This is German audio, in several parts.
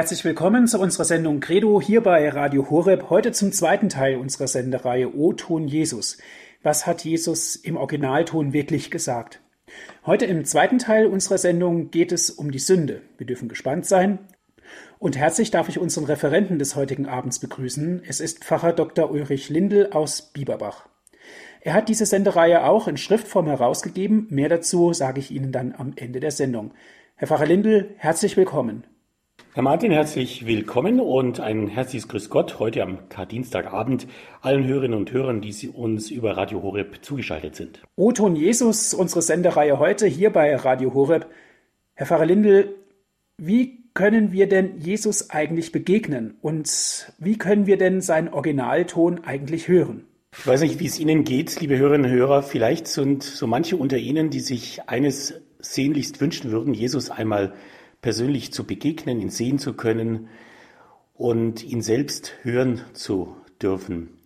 Herzlich willkommen zu unserer Sendung Credo hier bei Radio Horeb. Heute zum zweiten Teil unserer Sendereihe O-Ton Jesus. Was hat Jesus im Originalton wirklich gesagt? Heute im zweiten Teil unserer Sendung geht es um die Sünde. Wir dürfen gespannt sein. Und herzlich darf ich unseren Referenten des heutigen Abends begrüßen. Es ist Pfarrer Dr. Ulrich Lindel aus Bieberbach. Er hat diese Sendereihe auch in Schriftform herausgegeben. Mehr dazu sage ich Ihnen dann am Ende der Sendung. Herr Pfarrer Lindel, herzlich willkommen. Herr Martin, herzlich willkommen und ein herzliches Grüß Gott heute am Kardienstagabend allen Hörerinnen und Hörern, die uns über Radio Horeb zugeschaltet sind. O-Ton Jesus, unsere Sendereihe heute hier bei Radio Horeb. Herr Pfarrer Lindel, wie können wir denn Jesus eigentlich begegnen und wie können wir denn seinen Originalton eigentlich hören? Ich weiß nicht, wie es Ihnen geht, liebe Hörerinnen und Hörer. Vielleicht sind so manche unter Ihnen, die sich eines sehnlichst wünschen würden, Jesus einmal persönlich zu begegnen, ihn sehen zu können und ihn selbst hören zu dürfen.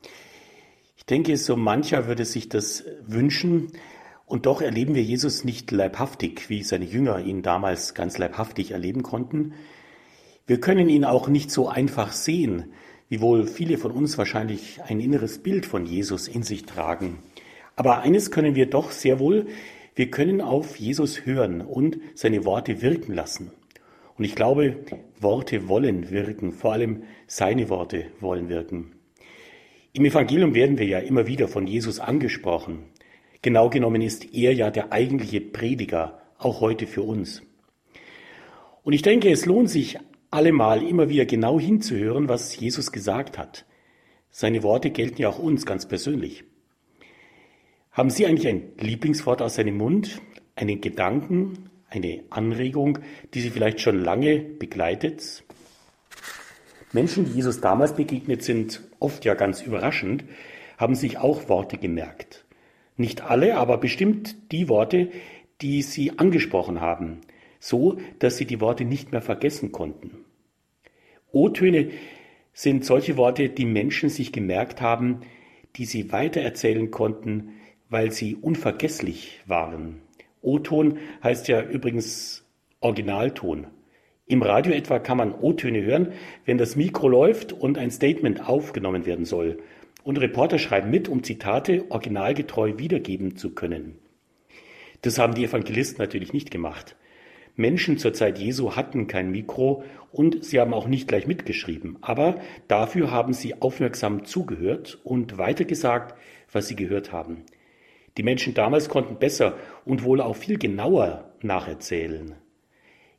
Ich denke, so mancher würde sich das wünschen, und doch erleben wir Jesus nicht leibhaftig, wie seine Jünger ihn damals ganz leibhaftig erleben konnten. Wir können ihn auch nicht so einfach sehen, wiewohl viele von uns wahrscheinlich ein inneres Bild von Jesus in sich tragen. Aber eines können wir doch sehr wohl, wir können auf Jesus hören und seine Worte wirken lassen. Und ich glaube, Worte wollen wirken, vor allem seine Worte wollen wirken. Im Evangelium werden wir ja immer wieder von Jesus angesprochen. Genau genommen ist er ja der eigentliche Prediger, auch heute für uns. Und ich denke, es lohnt sich allemal immer wieder genau hinzuhören, was Jesus gesagt hat. Seine Worte gelten ja auch uns ganz persönlich. Haben Sie eigentlich ein Lieblingswort aus seinem Mund, einen Gedanken, eine Anregung, die Sie vielleicht schon lange begleitet? Menschen, die Jesus damals begegnet sind, oft ja ganz überraschend, haben sich auch Worte gemerkt. Nicht alle, aber bestimmt die Worte, die sie angesprochen haben, so dass sie die Worte nicht mehr vergessen konnten. O-Töne sind solche Worte, die Menschen sich gemerkt haben, die sie weitererzählen konnten, weil sie unvergesslich waren. O-Ton heißt ja übrigens Originalton. Im Radio etwa kann man O-Töne hören, wenn das Mikro läuft und ein Statement aufgenommen werden soll. Und Reporter schreiben mit, um Zitate originalgetreu wiedergeben zu können. Das haben die Evangelisten natürlich nicht gemacht. Menschen zur Zeit Jesu hatten kein Mikro und sie haben auch nicht gleich mitgeschrieben. Aber dafür haben sie aufmerksam zugehört und weitergesagt, was sie gehört haben. Die Menschen damals konnten besser und wohl auch viel genauer nacherzählen.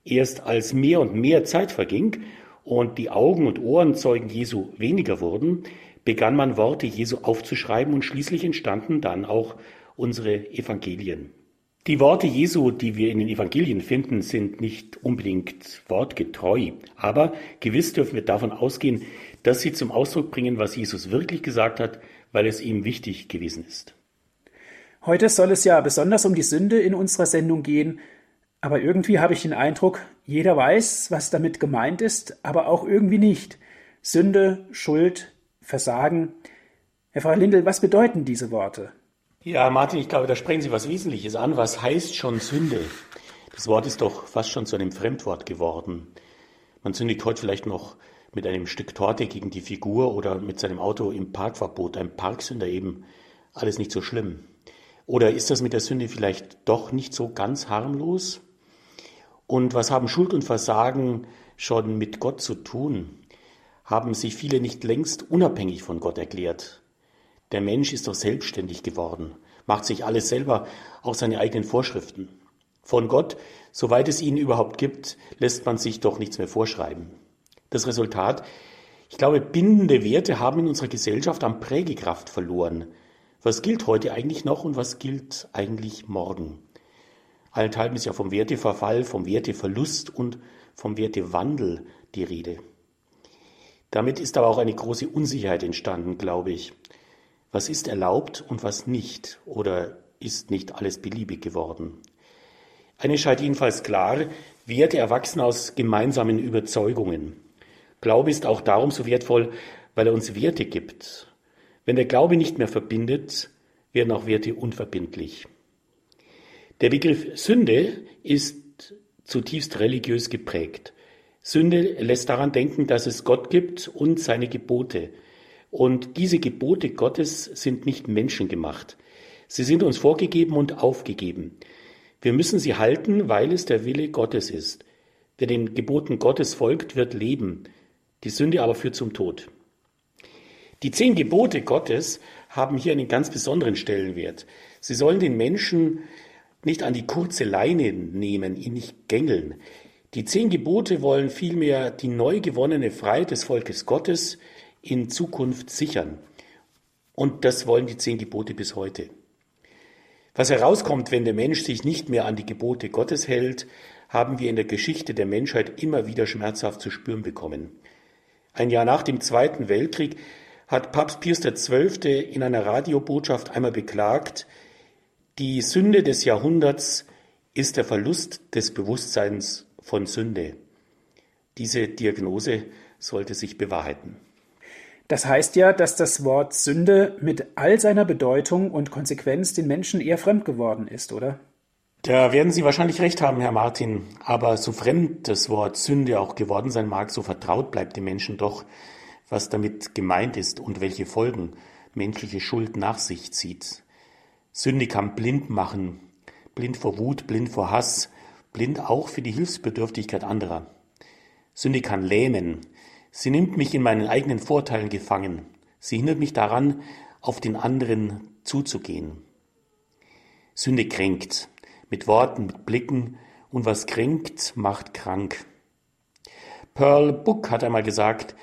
Erst als mehr und mehr Zeit verging und die Augen und Ohrenzeugen Jesu weniger wurden, begann man Worte Jesu aufzuschreiben und schließlich entstanden dann auch unsere Evangelien. Die Worte Jesu, die wir in den Evangelien finden, sind nicht unbedingt wortgetreu, aber gewiss dürfen wir davon ausgehen, dass sie zum Ausdruck bringen, was Jesus wirklich gesagt hat, weil es ihm wichtig gewesen ist. Heute soll es ja besonders um die Sünde in unserer Sendung gehen, aber irgendwie habe ich den Eindruck, jeder weiß, was damit gemeint ist, aber auch irgendwie nicht. Sünde, Schuld, Versagen. Herr Frau Lindel, was bedeuten diese Worte? Ja, Martin, ich glaube, da sprechen Sie was Wesentliches an. Was heißt schon Sünde? Das Wort ist doch fast schon zu einem Fremdwort geworden. Man sündigt heute vielleicht noch mit einem Stück Torte gegen die Figur oder mit seinem Auto im Parkverbot, ein Parksünder eben. Alles nicht so schlimm. Oder ist das mit der Sünde vielleicht doch nicht so ganz harmlos? Und was haben Schuld und Versagen schon mit Gott zu tun? Haben sich viele nicht längst unabhängig von Gott erklärt? Der Mensch ist doch selbstständig geworden, macht sich alles selber, auch seine eigenen Vorschriften. Von Gott, soweit es ihn überhaupt gibt, lässt man sich doch nichts mehr vorschreiben. Das Resultat, ich glaube, bindende Werte haben in unserer Gesellschaft an Prägekraft verloren. Was gilt heute eigentlich noch und was gilt eigentlich morgen? Allenthalben ist ja vom Werteverfall, vom Werteverlust und vom Wertewandel die Rede. Damit ist aber auch eine große Unsicherheit entstanden, glaube ich. Was ist erlaubt und was nicht? Oder ist nicht alles beliebig geworden? Eine scheint jedenfalls klar, Werte erwachsen aus gemeinsamen Überzeugungen. Glaube ist auch darum so wertvoll, weil er uns Werte gibt, wenn der Glaube nicht mehr verbindet, werden auch Werte unverbindlich. Der Begriff Sünde ist zutiefst religiös geprägt. Sünde lässt daran denken, dass es Gott gibt und seine Gebote. Und diese Gebote Gottes sind nicht menschengemacht. Sie sind uns vorgegeben und aufgegeben. Wir müssen sie halten, weil es der Wille Gottes ist. Wer den Geboten Gottes folgt, wird leben. Die Sünde aber führt zum Tod. Die zehn Gebote Gottes haben hier einen ganz besonderen Stellenwert. Sie sollen den Menschen nicht an die kurze Leine nehmen, ihn nicht gängeln. Die zehn Gebote wollen vielmehr die neu gewonnene Freiheit des Volkes Gottes in Zukunft sichern. Und das wollen die zehn Gebote bis heute. Was herauskommt, wenn der Mensch sich nicht mehr an die Gebote Gottes hält, haben wir in der Geschichte der Menschheit immer wieder schmerzhaft zu spüren bekommen. Ein Jahr nach dem Zweiten Weltkrieg hat Papst Pius XII. in einer Radiobotschaft einmal beklagt, die Sünde des Jahrhunderts ist der Verlust des Bewusstseins von Sünde. Diese Diagnose sollte sich bewahrheiten. Das heißt ja, dass das Wort Sünde mit all seiner Bedeutung und Konsequenz den Menschen eher fremd geworden ist, oder? Da werden Sie wahrscheinlich recht haben, Herr Martin. Aber so fremd das Wort Sünde auch geworden sein mag, so vertraut bleibt dem Menschen doch, was damit gemeint ist und welche Folgen menschliche Schuld nach sich zieht. Sünde kann blind machen, blind vor Wut, blind vor Hass, blind auch für die Hilfsbedürftigkeit anderer. Sünde kann lähmen. Sie nimmt mich in meinen eigenen Vorteilen gefangen. Sie hindert mich daran, auf den anderen zuzugehen. Sünde kränkt. Mit Worten, mit Blicken. Und was kränkt, macht krank. Pearl Book hat einmal gesagt,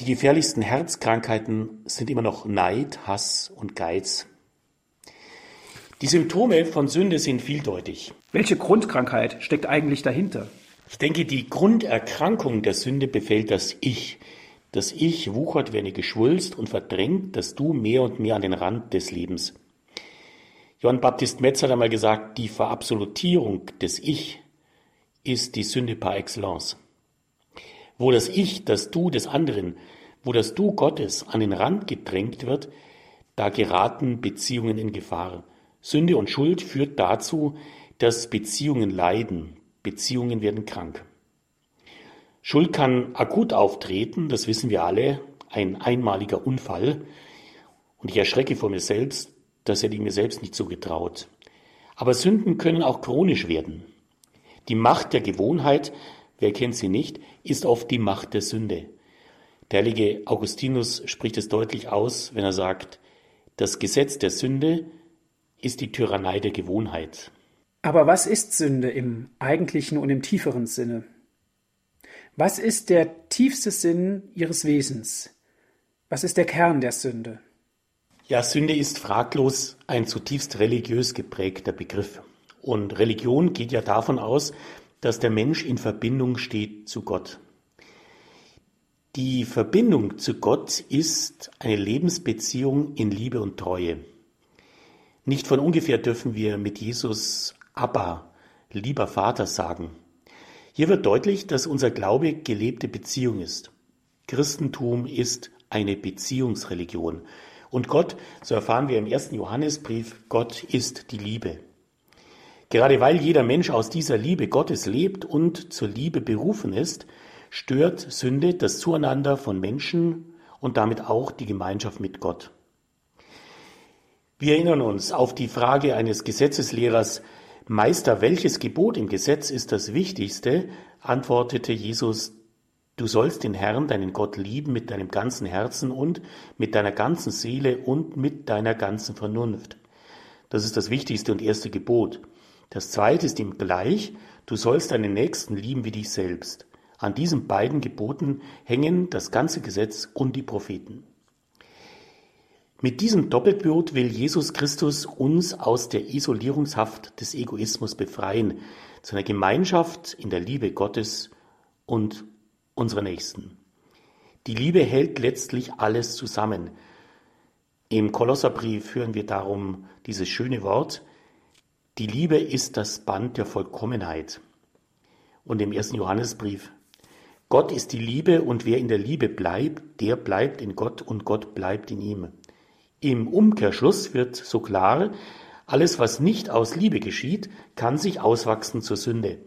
die gefährlichsten Herzkrankheiten sind immer noch Neid, Hass und Geiz. Die Symptome von Sünde sind vieldeutig. Welche Grundkrankheit steckt eigentlich dahinter? Ich denke, die Grunderkrankung der Sünde befällt das Ich. Das Ich wuchert wie eine Geschwulst und verdrängt das Du mehr und mehr an den Rand des Lebens. Johann Baptist Metz hat einmal gesagt, die Verabsolutierung des Ich ist die Sünde par excellence. Wo das Ich, das Du des anderen, wo das Du Gottes an den Rand gedrängt wird, da geraten Beziehungen in Gefahr. Sünde und Schuld führt dazu, dass Beziehungen leiden, Beziehungen werden krank. Schuld kann akut auftreten, das wissen wir alle, ein einmaliger Unfall. Und ich erschrecke vor mir selbst, das hätte ich mir selbst nicht so getraut. Aber Sünden können auch chronisch werden. Die Macht der Gewohnheit, wer kennt sie nicht, ist oft die Macht der Sünde. Der heilige Augustinus spricht es deutlich aus, wenn er sagt, das Gesetz der Sünde ist die Tyrannei der Gewohnheit. Aber was ist Sünde im eigentlichen und im tieferen Sinne? Was ist der tiefste Sinn ihres Wesens? Was ist der Kern der Sünde? Ja, Sünde ist fraglos ein zutiefst religiös geprägter Begriff. Und Religion geht ja davon aus, dass der Mensch in Verbindung steht zu Gott. Die Verbindung zu Gott ist eine Lebensbeziehung in Liebe und Treue. Nicht von ungefähr dürfen wir mit Jesus Abba, lieber Vater sagen. Hier wird deutlich, dass unser Glaube gelebte Beziehung ist. Christentum ist eine Beziehungsreligion. Und Gott, so erfahren wir im ersten Johannesbrief, Gott ist die Liebe. Gerade weil jeder Mensch aus dieser Liebe Gottes lebt und zur Liebe berufen ist, stört Sünde das Zueinander von Menschen und damit auch die Gemeinschaft mit Gott. Wir erinnern uns auf die Frage eines Gesetzeslehrers, Meister, welches Gebot im Gesetz ist das wichtigste? antwortete Jesus, du sollst den Herrn, deinen Gott lieben mit deinem ganzen Herzen und mit deiner ganzen Seele und mit deiner ganzen Vernunft. Das ist das wichtigste und erste Gebot. Das zweite ist ihm gleich, du sollst deinen Nächsten lieben wie dich selbst. An diesen beiden Geboten hängen das ganze Gesetz und die Propheten. Mit diesem Doppelblut will Jesus Christus uns aus der Isolierungshaft des Egoismus befreien, zu einer Gemeinschaft in der Liebe Gottes und unserer Nächsten. Die Liebe hält letztlich alles zusammen. Im Kolosserbrief hören wir darum dieses schöne Wort, die Liebe ist das Band der Vollkommenheit. Und im ersten Johannesbrief, Gott ist die Liebe und wer in der Liebe bleibt, der bleibt in Gott und Gott bleibt in ihm. Im Umkehrschluss wird so klar, alles, was nicht aus Liebe geschieht, kann sich auswachsen zur Sünde.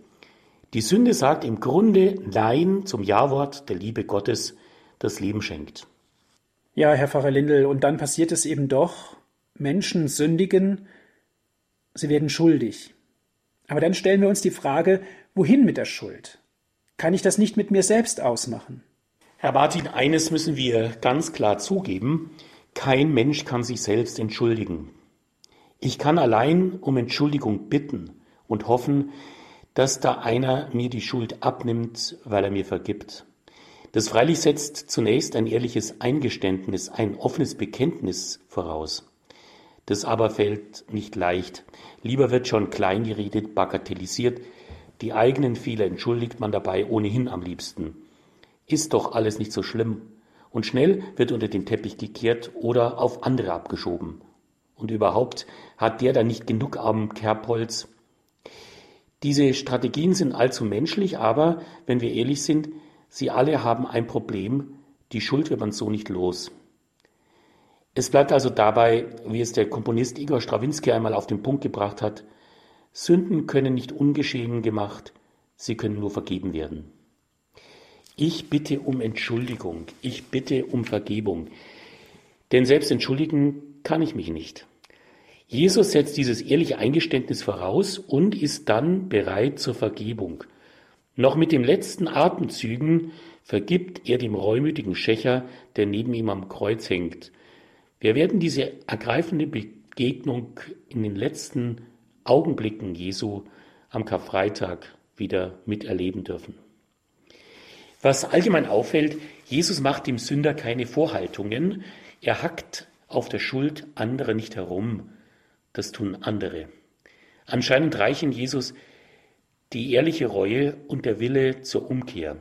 Die Sünde sagt im Grunde Nein zum Ja-Wort der Liebe Gottes, das Leben schenkt. Ja, Herr Pfarrer Lindel, und dann passiert es eben doch, Menschen sündigen, sie werden schuldig. Aber dann stellen wir uns die Frage, wohin mit der Schuld? Kann ich das nicht mit mir selbst ausmachen? Herr Martin, eines müssen wir ganz klar zugeben, kein Mensch kann sich selbst entschuldigen. Ich kann allein um Entschuldigung bitten und hoffen, dass da einer mir die Schuld abnimmt, weil er mir vergibt. Das freilich setzt zunächst ein ehrliches Eingeständnis, ein offenes Bekenntnis voraus. Das aber fällt nicht leicht. Lieber wird schon klein geredet, bagatellisiert. Die eigenen Fehler entschuldigt man dabei ohnehin am liebsten. Ist doch alles nicht so schlimm. Und schnell wird unter den Teppich gekehrt oder auf andere abgeschoben. Und überhaupt hat der da nicht genug am Kerbholz. Diese Strategien sind allzu menschlich, aber wenn wir ehrlich sind, Sie alle haben ein Problem, die Schuld wird man so nicht los. Es bleibt also dabei, wie es der Komponist Igor Strawinski einmal auf den Punkt gebracht hat, Sünden können nicht ungeschehen gemacht, sie können nur vergeben werden. Ich bitte um Entschuldigung, ich bitte um Vergebung, denn selbst entschuldigen kann ich mich nicht. Jesus setzt dieses ehrliche Eingeständnis voraus und ist dann bereit zur Vergebung. Noch mit den letzten Atemzügen vergibt er dem reumütigen Schächer, der neben ihm am Kreuz hängt. Wir werden diese ergreifende Begegnung in den letzten Augenblicken Jesu am Karfreitag wieder miterleben dürfen. Was allgemein auffällt, Jesus macht dem Sünder keine Vorhaltungen, er hackt auf der Schuld anderer nicht herum, das tun andere. Anscheinend reichen Jesus die ehrliche Reue und der Wille zur Umkehr.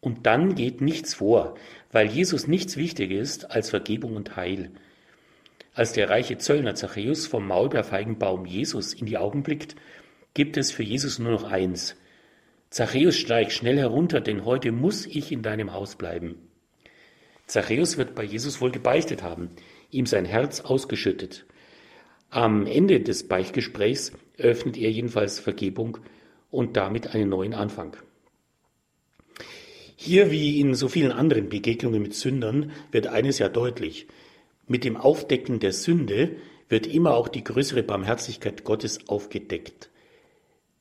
Und dann geht nichts vor, weil Jesus nichts wichtiger ist als Vergebung und Heil. Als der reiche Zöllner Zachäus vom Maulbeerfeigenbaum Jesus in die Augen blickt, gibt es für Jesus nur noch eins. Zachäus, steig schnell herunter, denn heute muss ich in deinem Haus bleiben. Zachäus wird bei Jesus wohl gebeichtet haben, ihm sein Herz ausgeschüttet. Am Ende des Beichtgesprächs öffnet er jedenfalls Vergebung und damit einen neuen Anfang. Hier wie in so vielen anderen Begegnungen mit Sündern wird eines ja deutlich. Mit dem Aufdecken der Sünde wird immer auch die größere Barmherzigkeit Gottes aufgedeckt.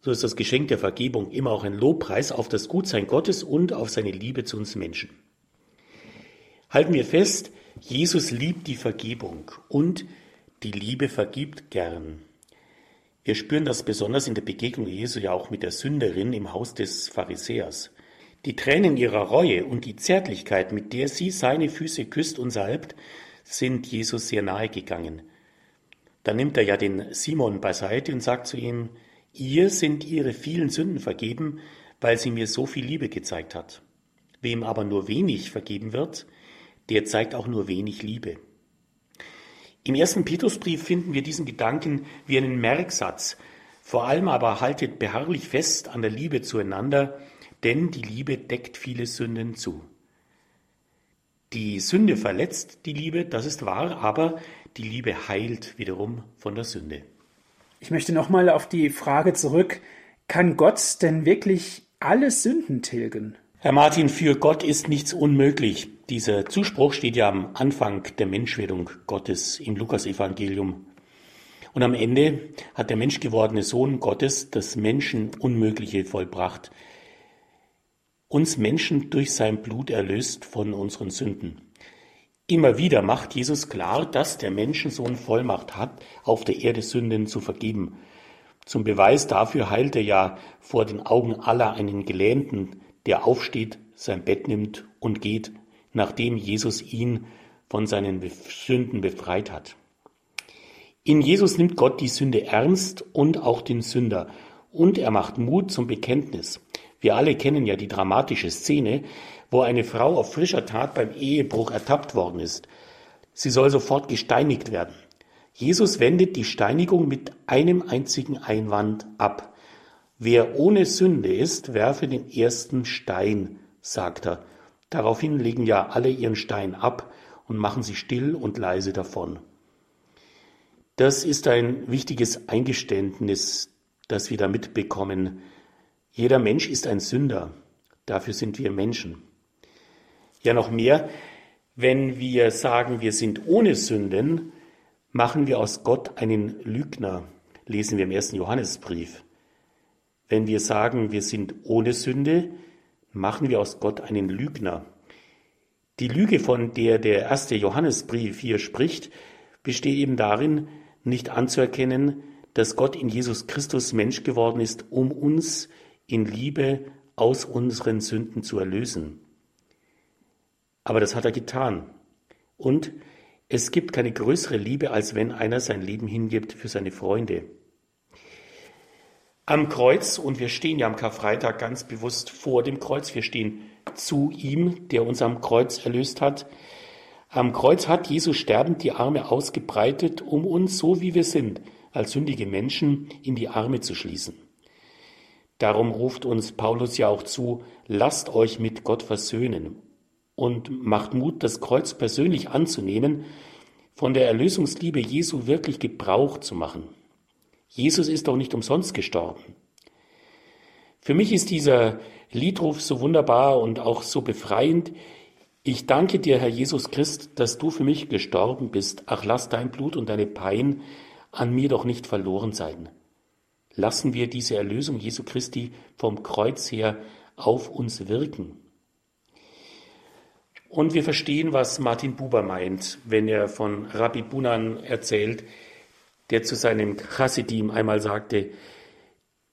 So ist das Geschenk der Vergebung immer auch ein Lobpreis auf das Gutsein Gottes und auf seine Liebe zu uns Menschen. Halten wir fest, Jesus liebt die Vergebung und die Liebe vergibt gern. Wir spüren das besonders in der Begegnung Jesu ja auch mit der Sünderin im Haus des Pharisäers. Die Tränen ihrer Reue und die Zärtlichkeit, mit der sie seine Füße küsst und salbt, sind Jesus sehr nahe gegangen. Da nimmt er ja den Simon beiseite und sagt zu ihm, ihr sind ihre vielen Sünden vergeben, weil sie mir so viel Liebe gezeigt hat. Wem aber nur wenig vergeben wird, der zeigt auch nur wenig Liebe. Im ersten Petrusbrief finden wir diesen Gedanken wie einen Merksatz. Vor allem aber haltet beharrlich fest an der Liebe zueinander, denn die Liebe deckt viele Sünden zu. Die Sünde verletzt die Liebe, das ist wahr, aber die Liebe heilt wiederum von der Sünde. Ich möchte nochmal auf die Frage zurück, kann Gott denn wirklich alle Sünden tilgen? Herr Martin, für Gott ist nichts unmöglich. Dieser Zuspruch steht ja am Anfang der Menschwerdung Gottes im Lukasevangelium. Und am Ende hat der menschgewordene Sohn Gottes das Menschen Unmögliche vollbracht. Uns Menschen durch sein Blut erlöst von unseren Sünden. Immer wieder macht Jesus klar, dass der Menschensohn Vollmacht hat, auf der Erde Sünden zu vergeben. Zum Beweis dafür heilt er ja vor den Augen aller einen Gelähmten, der aufsteht, sein Bett nimmt und geht, nachdem Jesus ihn von seinen Sünden befreit hat. In Jesus nimmt Gott die Sünde ernst und auch den Sünder und er macht Mut zum Bekenntnis. Wir alle kennen ja die dramatische Szene, wo eine Frau auf frischer Tat beim Ehebruch ertappt worden ist. Sie soll sofort gesteinigt werden. Jesus wendet die Steinigung mit einem einzigen Einwand ab. Wer ohne Sünde ist, werfe den ersten Stein, sagt er. Daraufhin legen ja alle ihren Stein ab und machen sich still und leise davon. Das ist ein wichtiges Eingeständnis, das wir da mitbekommen. Jeder Mensch ist ein Sünder. Dafür sind wir Menschen. Ja, noch mehr, wenn wir sagen, wir sind ohne Sünden, machen wir aus Gott einen Lügner, lesen wir im ersten Johannesbrief. Wenn wir sagen, wir sind ohne Sünde, machen wir aus Gott einen Lügner. Die Lüge, von der der erste Johannesbrief hier spricht, besteht eben darin, nicht anzuerkennen, dass Gott in Jesus Christus Mensch geworden ist, um uns in Liebe aus unseren Sünden zu erlösen. Aber das hat er getan. Und es gibt keine größere Liebe, als wenn einer sein Leben hingibt für seine Freunde. Am Kreuz, und wir stehen ja am Karfreitag ganz bewusst vor dem Kreuz, wir stehen zu ihm, der uns am Kreuz erlöst hat. Am Kreuz hat Jesus sterbend die Arme ausgebreitet, um uns, so wie wir sind, als sündige Menschen in die Arme zu schließen. Darum ruft uns Paulus ja auch zu, lasst euch mit Gott versöhnen und macht Mut, das Kreuz persönlich anzunehmen, von der Erlösungsliebe Jesu wirklich Gebrauch zu machen. Jesus ist doch nicht umsonst gestorben. Für mich ist dieser Liedruf so wunderbar und auch so befreiend. Ich danke dir, Herr Jesus Christ, dass du für mich gestorben bist. Ach, lass dein Blut und deine Pein an mir doch nicht verloren sein. Lassen wir diese Erlösung Jesu Christi vom Kreuz her auf uns wirken. Und wir verstehen, was Martin Buber meint, wenn er von Rabbi Bunan erzählt, der zu seinem Chassidim einmal sagte,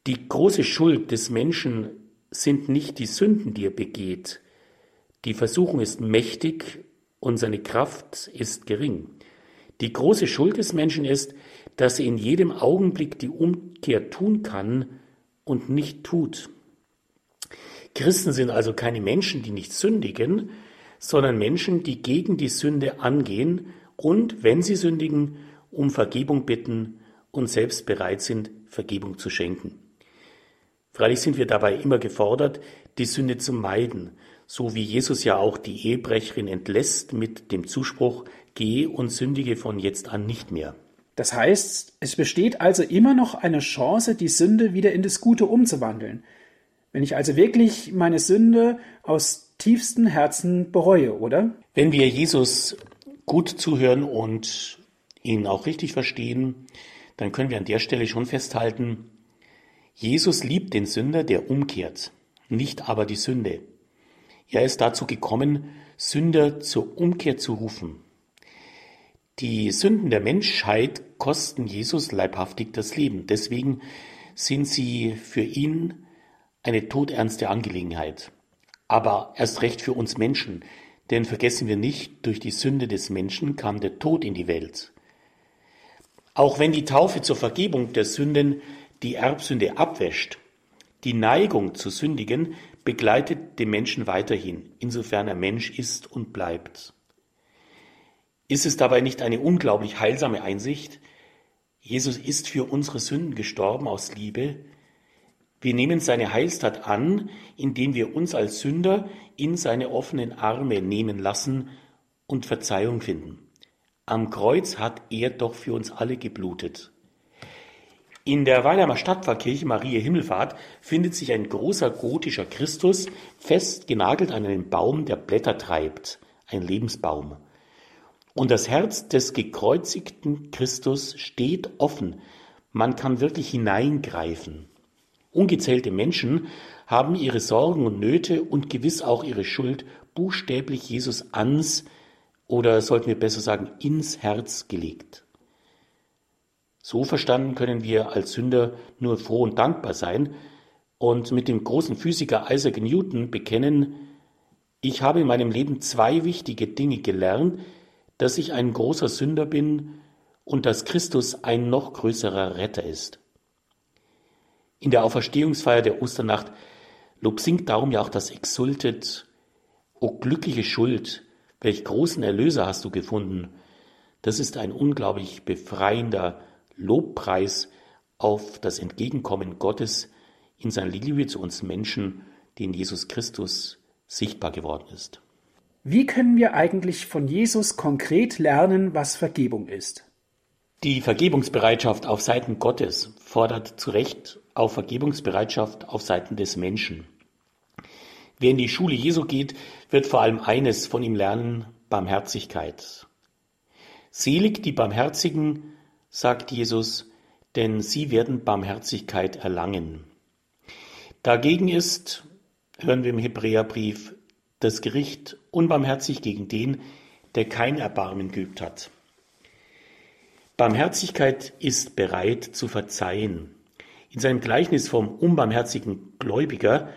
die große Schuld des Menschen sind nicht die Sünden, die er begeht. Die Versuchung ist mächtig und seine Kraft ist gering. Die große Schuld des Menschen ist, dass er in jedem Augenblick die Umkehr tun kann und nicht tut. Christen sind also keine Menschen, die nicht sündigen, sondern Menschen, die gegen die Sünde angehen und, wenn sie sündigen, um Vergebung bitten und selbst bereit sind, Vergebung zu schenken. Freilich sind wir dabei immer gefordert, die Sünde zu meiden, so wie Jesus ja auch die Ehebrecherin entlässt mit dem Zuspruch, geh und sündige von jetzt an nicht mehr. Das heißt, es besteht also immer noch eine Chance, die Sünde wieder in das Gute umzuwandeln. Wenn ich also wirklich meine Sünde aus tiefstem Herzen bereue, oder? Wenn wir Jesus gut zuhören und ihn auch richtig verstehen, dann können wir an der Stelle schon festhalten, Jesus liebt den Sünder, der umkehrt, nicht aber die Sünde. Er ist dazu gekommen, Sünder zur Umkehr zu rufen. Die Sünden der Menschheit kosten Jesus leibhaftig das Leben. Deswegen sind sie für ihn eine todernste Angelegenheit. Aber erst recht für uns Menschen. Denn vergessen wir nicht, durch die Sünde des Menschen kam der Tod in die Welt. Auch wenn die Taufe zur Vergebung der Sünden die Erbsünde abwäscht, die Neigung zu sündigen begleitet den Menschen weiterhin, insofern er Mensch ist und bleibt. Ist es dabei nicht eine unglaublich heilsame Einsicht? Jesus ist für unsere Sünden gestorben aus Liebe. Wir nehmen seine Heilstat an, indem wir uns als Sünder in seine offenen Arme nehmen lassen und Verzeihung finden. Am Kreuz hat er doch für uns alle geblutet. In der Weilheimer Stadtpfarrkirche Maria Himmelfahrt findet sich ein großer gotischer Christus, fest genagelt an einen Baum, der Blätter treibt, ein Lebensbaum. Und das Herz des gekreuzigten Christus steht offen. Man kann wirklich hineingreifen. Ungezählte Menschen haben ihre Sorgen und Nöte und gewiss auch ihre Schuld buchstäblich Jesus ans oder sollten wir besser sagen ins Herz gelegt. So verstanden können wir als Sünder nur froh und dankbar sein und mit dem großen Physiker Isaac Newton bekennen, ich habe in meinem Leben zwei wichtige Dinge gelernt, dass ich ein großer Sünder bin und dass Christus ein noch größerer Retter ist. In der Auferstehungsfeier der Osternacht Lob singt darum ja auch das Exultet, O glückliche Schuld, welch großen Erlöser hast du gefunden. Das ist ein unglaublich befreiender Lobpreis auf das Entgegenkommen Gottes in seiner Liebe zu uns Menschen, die in Jesus Christus sichtbar geworden ist. Wie können wir eigentlich von Jesus konkret lernen, was Vergebung ist? Die Vergebungsbereitschaft auf Seiten Gottes fordert zu Recht auch Vergebungsbereitschaft auf Seiten des Menschen. Wer in die Schule Jesu geht, wird vor allem eines von ihm lernen, Barmherzigkeit. Selig die Barmherzigen, sagt Jesus, denn sie werden Barmherzigkeit erlangen. Dagegen ist, hören wir im Hebräerbrief, das Gericht unbarmherzig gegen den, der kein Erbarmen geübt hat. Barmherzigkeit ist bereit zu verzeihen. In seinem Gleichnis vom unbarmherzigen Gläubiger,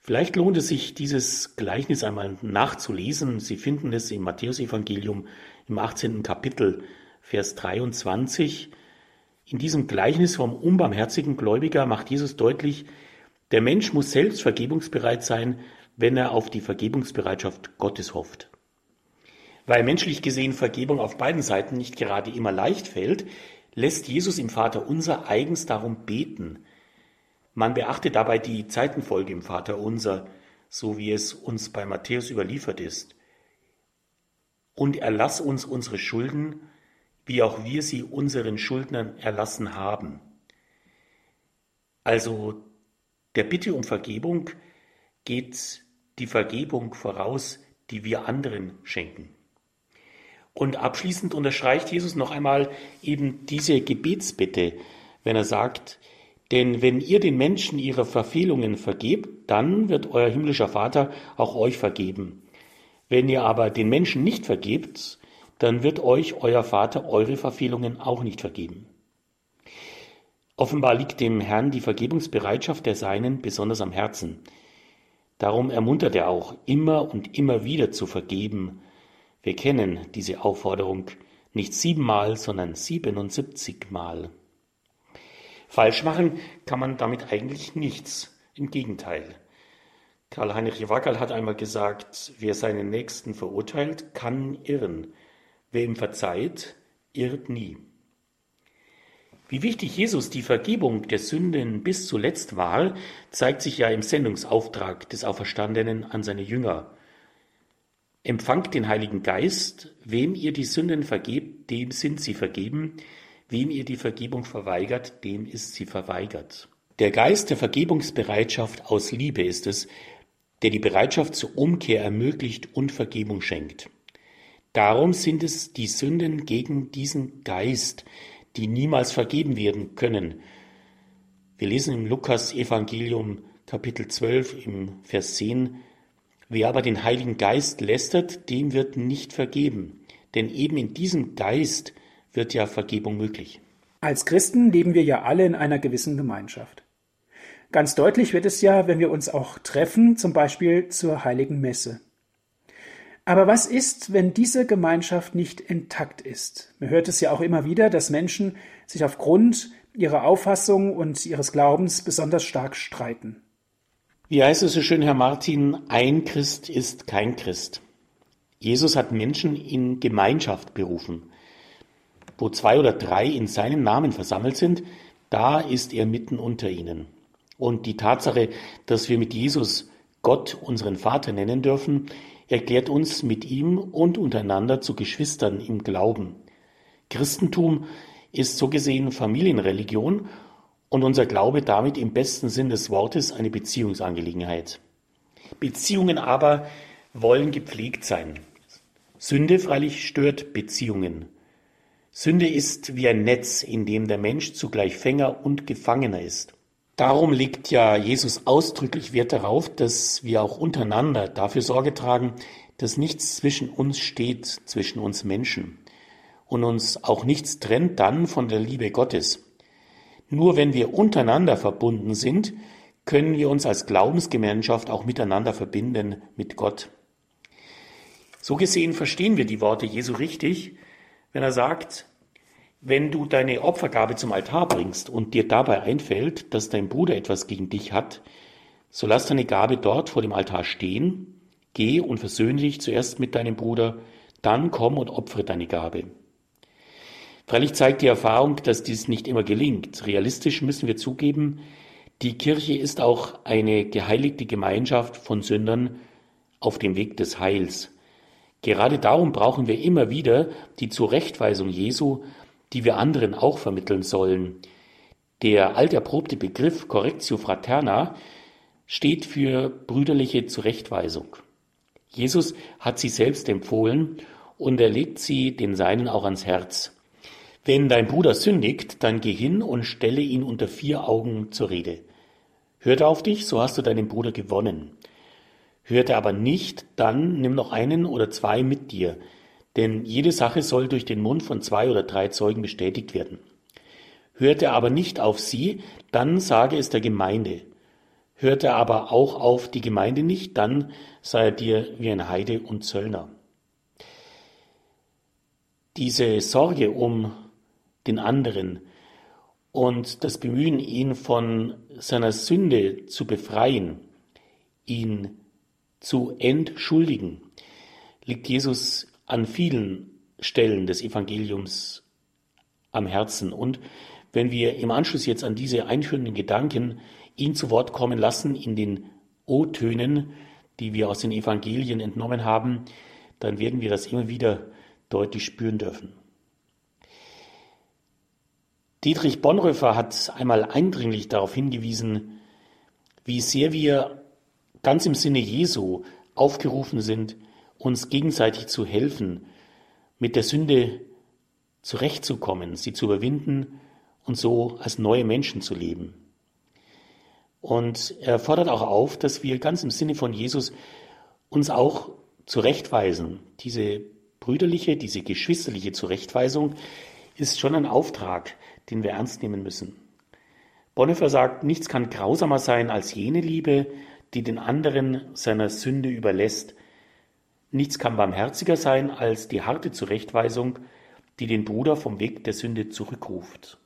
vielleicht lohnt es sich, dieses Gleichnis einmal nachzulesen. Sie finden es im Matthäusevangelium im 18. Kapitel, Vers 23. In diesem Gleichnis vom unbarmherzigen Gläubiger macht Jesus deutlich, der Mensch muss selbst vergebungsbereit sein, wenn er auf die Vergebungsbereitschaft Gottes hofft. Weil menschlich gesehen Vergebung auf beiden Seiten nicht gerade immer leicht fällt, lässt Jesus im Vater unser eigens darum beten. Man beachte dabei die Zeitenfolge im Vater unser, so wie es uns bei Matthäus überliefert ist. Und erlass uns unsere Schulden, wie auch wir sie unseren Schuldnern erlassen haben. Also der Bitte um Vergebung geht die Vergebung voraus, die wir anderen schenken. Und abschließend unterstreicht Jesus noch einmal eben diese Gebetsbitte, wenn er sagt, denn wenn ihr den Menschen ihre Verfehlungen vergebt, dann wird euer himmlischer Vater auch euch vergeben. Wenn ihr aber den Menschen nicht vergebt, dann wird euch euer Vater eure Verfehlungen auch nicht vergeben. Offenbar liegt dem Herrn die Vergebungsbereitschaft der Seinen besonders am Herzen. Darum ermuntert er auch, immer und immer wieder zu vergeben, wir kennen diese Aufforderung nicht siebenmal, sondern siebenundsiebzigmal. Falsch machen kann man damit eigentlich nichts. Im Gegenteil. Karl-Heinrich Wackerl hat einmal gesagt, wer seinen Nächsten verurteilt, kann irren. Wer ihm verzeiht, irrt nie. Wie wichtig Jesus die Vergebung der Sünden bis zuletzt war, zeigt sich ja im Sendungsauftrag des Auferstandenen an seine Jünger. Empfangt den Heiligen Geist, wem ihr die Sünden vergebt, dem sind sie vergeben, wem ihr die Vergebung verweigert, dem ist sie verweigert. Der Geist der Vergebungsbereitschaft aus Liebe ist es, der die Bereitschaft zur Umkehr ermöglicht und Vergebung schenkt. Darum sind es die Sünden gegen diesen Geist, die niemals vergeben werden können. Wir lesen im Lukas Evangelium Kapitel 12 im Vers 10, Wer aber den Heiligen Geist lästert, dem wird nicht vergeben, denn eben in diesem Geist wird ja Vergebung möglich. Als Christen leben wir ja alle in einer gewissen Gemeinschaft. Ganz deutlich wird es ja, wenn wir uns auch treffen, zum Beispiel zur heiligen Messe. Aber was ist, wenn diese Gemeinschaft nicht intakt ist? Man hört es ja auch immer wieder, dass Menschen sich aufgrund ihrer Auffassung und ihres Glaubens besonders stark streiten. Wie heißt es so schön, Herr Martin, ein Christ ist kein Christ. Jesus hat Menschen in Gemeinschaft berufen. Wo zwei oder drei in seinem Namen versammelt sind, da ist er mitten unter ihnen. Und die Tatsache, dass wir mit Jesus Gott unseren Vater nennen dürfen, erklärt uns mit ihm und untereinander zu Geschwistern im Glauben. Christentum ist so gesehen Familienreligion und unser Glaube damit im besten Sinn des Wortes eine Beziehungsangelegenheit. Beziehungen aber wollen gepflegt sein. Sünde freilich stört Beziehungen. Sünde ist wie ein Netz, in dem der Mensch zugleich Fänger und Gefangener ist. Darum legt ja Jesus ausdrücklich Wert darauf, dass wir auch untereinander dafür Sorge tragen, dass nichts zwischen uns steht, zwischen uns Menschen und uns auch nichts trennt dann von der Liebe Gottes. Nur wenn wir untereinander verbunden sind, können wir uns als Glaubensgemeinschaft auch miteinander verbinden mit Gott. So gesehen verstehen wir die Worte Jesu richtig, wenn er sagt, wenn du deine Opfergabe zum Altar bringst und dir dabei einfällt, dass dein Bruder etwas gegen dich hat, so lass deine Gabe dort vor dem Altar stehen, geh und versöhne dich zuerst mit deinem Bruder, dann komm und opfere deine Gabe. Freilich zeigt die Erfahrung, dass dies nicht immer gelingt. Realistisch müssen wir zugeben, die Kirche ist auch eine geheiligte Gemeinschaft von Sündern auf dem Weg des Heils. Gerade darum brauchen wir immer wieder die Zurechtweisung Jesu, die wir anderen auch vermitteln sollen. Der alterprobte Begriff Correctio Fraterna steht für brüderliche Zurechtweisung. Jesus hat sie selbst empfohlen und er legt sie den Seinen auch ans Herz. Wenn dein Bruder sündigt, dann geh hin und stelle ihn unter vier Augen zur Rede. Hört er auf dich, so hast du deinen Bruder gewonnen. Hört er aber nicht, dann nimm noch einen oder zwei mit dir, denn jede Sache soll durch den Mund von zwei oder drei Zeugen bestätigt werden. Hört er aber nicht auf sie, dann sage es der Gemeinde. Hört er aber auch auf die Gemeinde nicht, dann sei er dir wie ein Heide und Zöllner. Diese Sorge um den anderen und das Bemühen, ihn von seiner Sünde zu befreien, ihn zu entschuldigen, liegt Jesus an vielen Stellen des Evangeliums am Herzen. Und wenn wir im Anschluss jetzt an diese einführenden Gedanken ihn zu Wort kommen lassen in den O-Tönen, die wir aus den Evangelien entnommen haben, dann werden wir das immer wieder deutlich spüren dürfen. Dietrich Bonhoeffer hat einmal eindringlich darauf hingewiesen, wie sehr wir ganz im Sinne Jesu aufgerufen sind, uns gegenseitig zu helfen, mit der Sünde zurechtzukommen, sie zu überwinden und so als neue Menschen zu leben. Und er fordert auch auf, dass wir ganz im Sinne von Jesus uns auch zurechtweisen. Diese brüderliche, diese geschwisterliche Zurechtweisung ist schon ein Auftrag, den wir ernst nehmen müssen. Bonhoeffer sagt, nichts kann grausamer sein als jene Liebe, die den anderen seiner Sünde überlässt. Nichts kann barmherziger sein als die harte Zurechtweisung, die den Bruder vom Weg der Sünde zurückruft.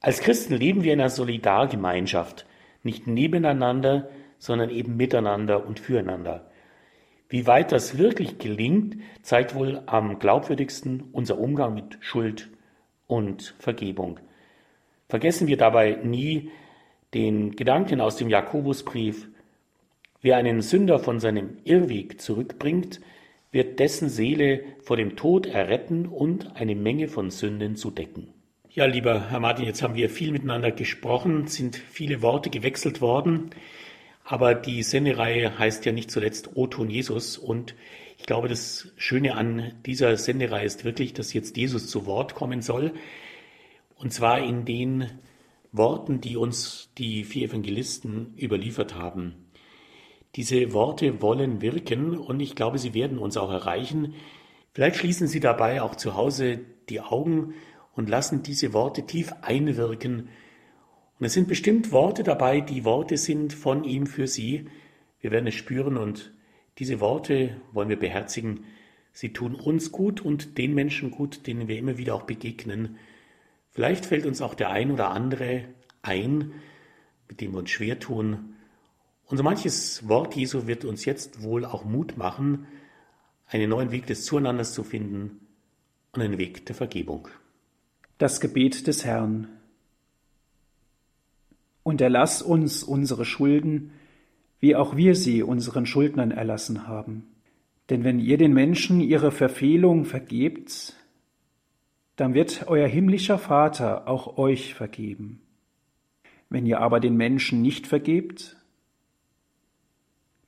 Als Christen leben wir in einer Solidargemeinschaft, nicht nebeneinander, sondern eben miteinander und füreinander. Wie weit das wirklich gelingt, zeigt wohl am glaubwürdigsten unser Umgang mit Schuld und Vergebung. Vergessen wir dabei nie den Gedanken aus dem Jakobusbrief, wer einen Sünder von seinem Irrweg zurückbringt, wird dessen Seele vor dem Tod erretten und eine Menge von Sünden zu decken. Ja, lieber Herr Martin, jetzt haben wir viel miteinander gesprochen, sind viele Worte gewechselt worden, aber die Sendereihe heißt ja nicht zuletzt O-Ton Jesus und ich glaube, das Schöne an dieser Sendereihe ist wirklich, dass jetzt Jesus zu Wort kommen soll und zwar in den Worten, die uns die vier Evangelisten überliefert haben. Diese Worte wollen wirken und ich glaube, sie werden uns auch erreichen. Vielleicht schließen Sie dabei auch zu Hause die Augen und lassen diese Worte tief einwirken. Und es sind bestimmt Worte dabei, die Worte sind von ihm für Sie. Wir werden es spüren und diese Worte wollen wir beherzigen. Sie tun uns gut und den Menschen gut, denen wir immer wieder auch begegnen. Vielleicht fällt uns auch der ein oder andere ein, mit dem wir uns schwer tun. Und so manches Wort Jesu wird uns jetzt wohl auch Mut machen, einen neuen Weg des Zueinanders zu finden und einen Weg der Vergebung. Das Gebet des Herrn. Und erlass uns unsere Schulden, wie auch wir sie unseren Schuldnern erlassen haben. Denn wenn ihr den Menschen ihre Verfehlung vergebt, dann wird euer himmlischer Vater auch euch vergeben. Wenn ihr aber den Menschen nicht vergebt,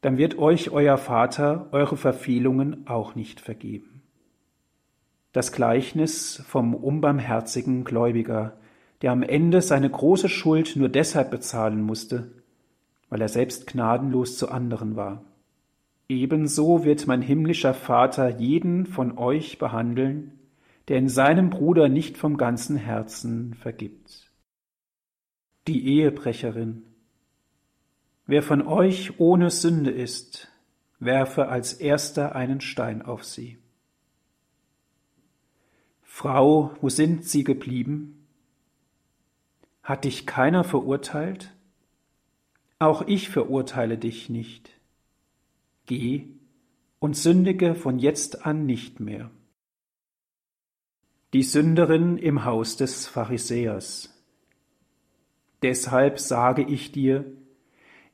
dann wird euch euer Vater eure Verfehlungen auch nicht vergeben. Das Gleichnis vom unbarmherzigen Gläubiger, der am Ende seine große Schuld nur deshalb bezahlen musste, weil er selbst gnadenlos zu anderen war. Ebenso wird mein himmlischer Vater jeden von euch behandeln, der in seinem Bruder nicht vom ganzen Herzen vergibt. Die Ehebrecherin. Wer von euch ohne Sünde ist, werfe als erster einen Stein auf sie. Frau, wo sind sie geblieben? Hat dich keiner verurteilt? Auch ich verurteile dich nicht. Geh und sündige von jetzt an nicht mehr. Die Sünderin im Haus des Pharisäers. Deshalb sage ich dir,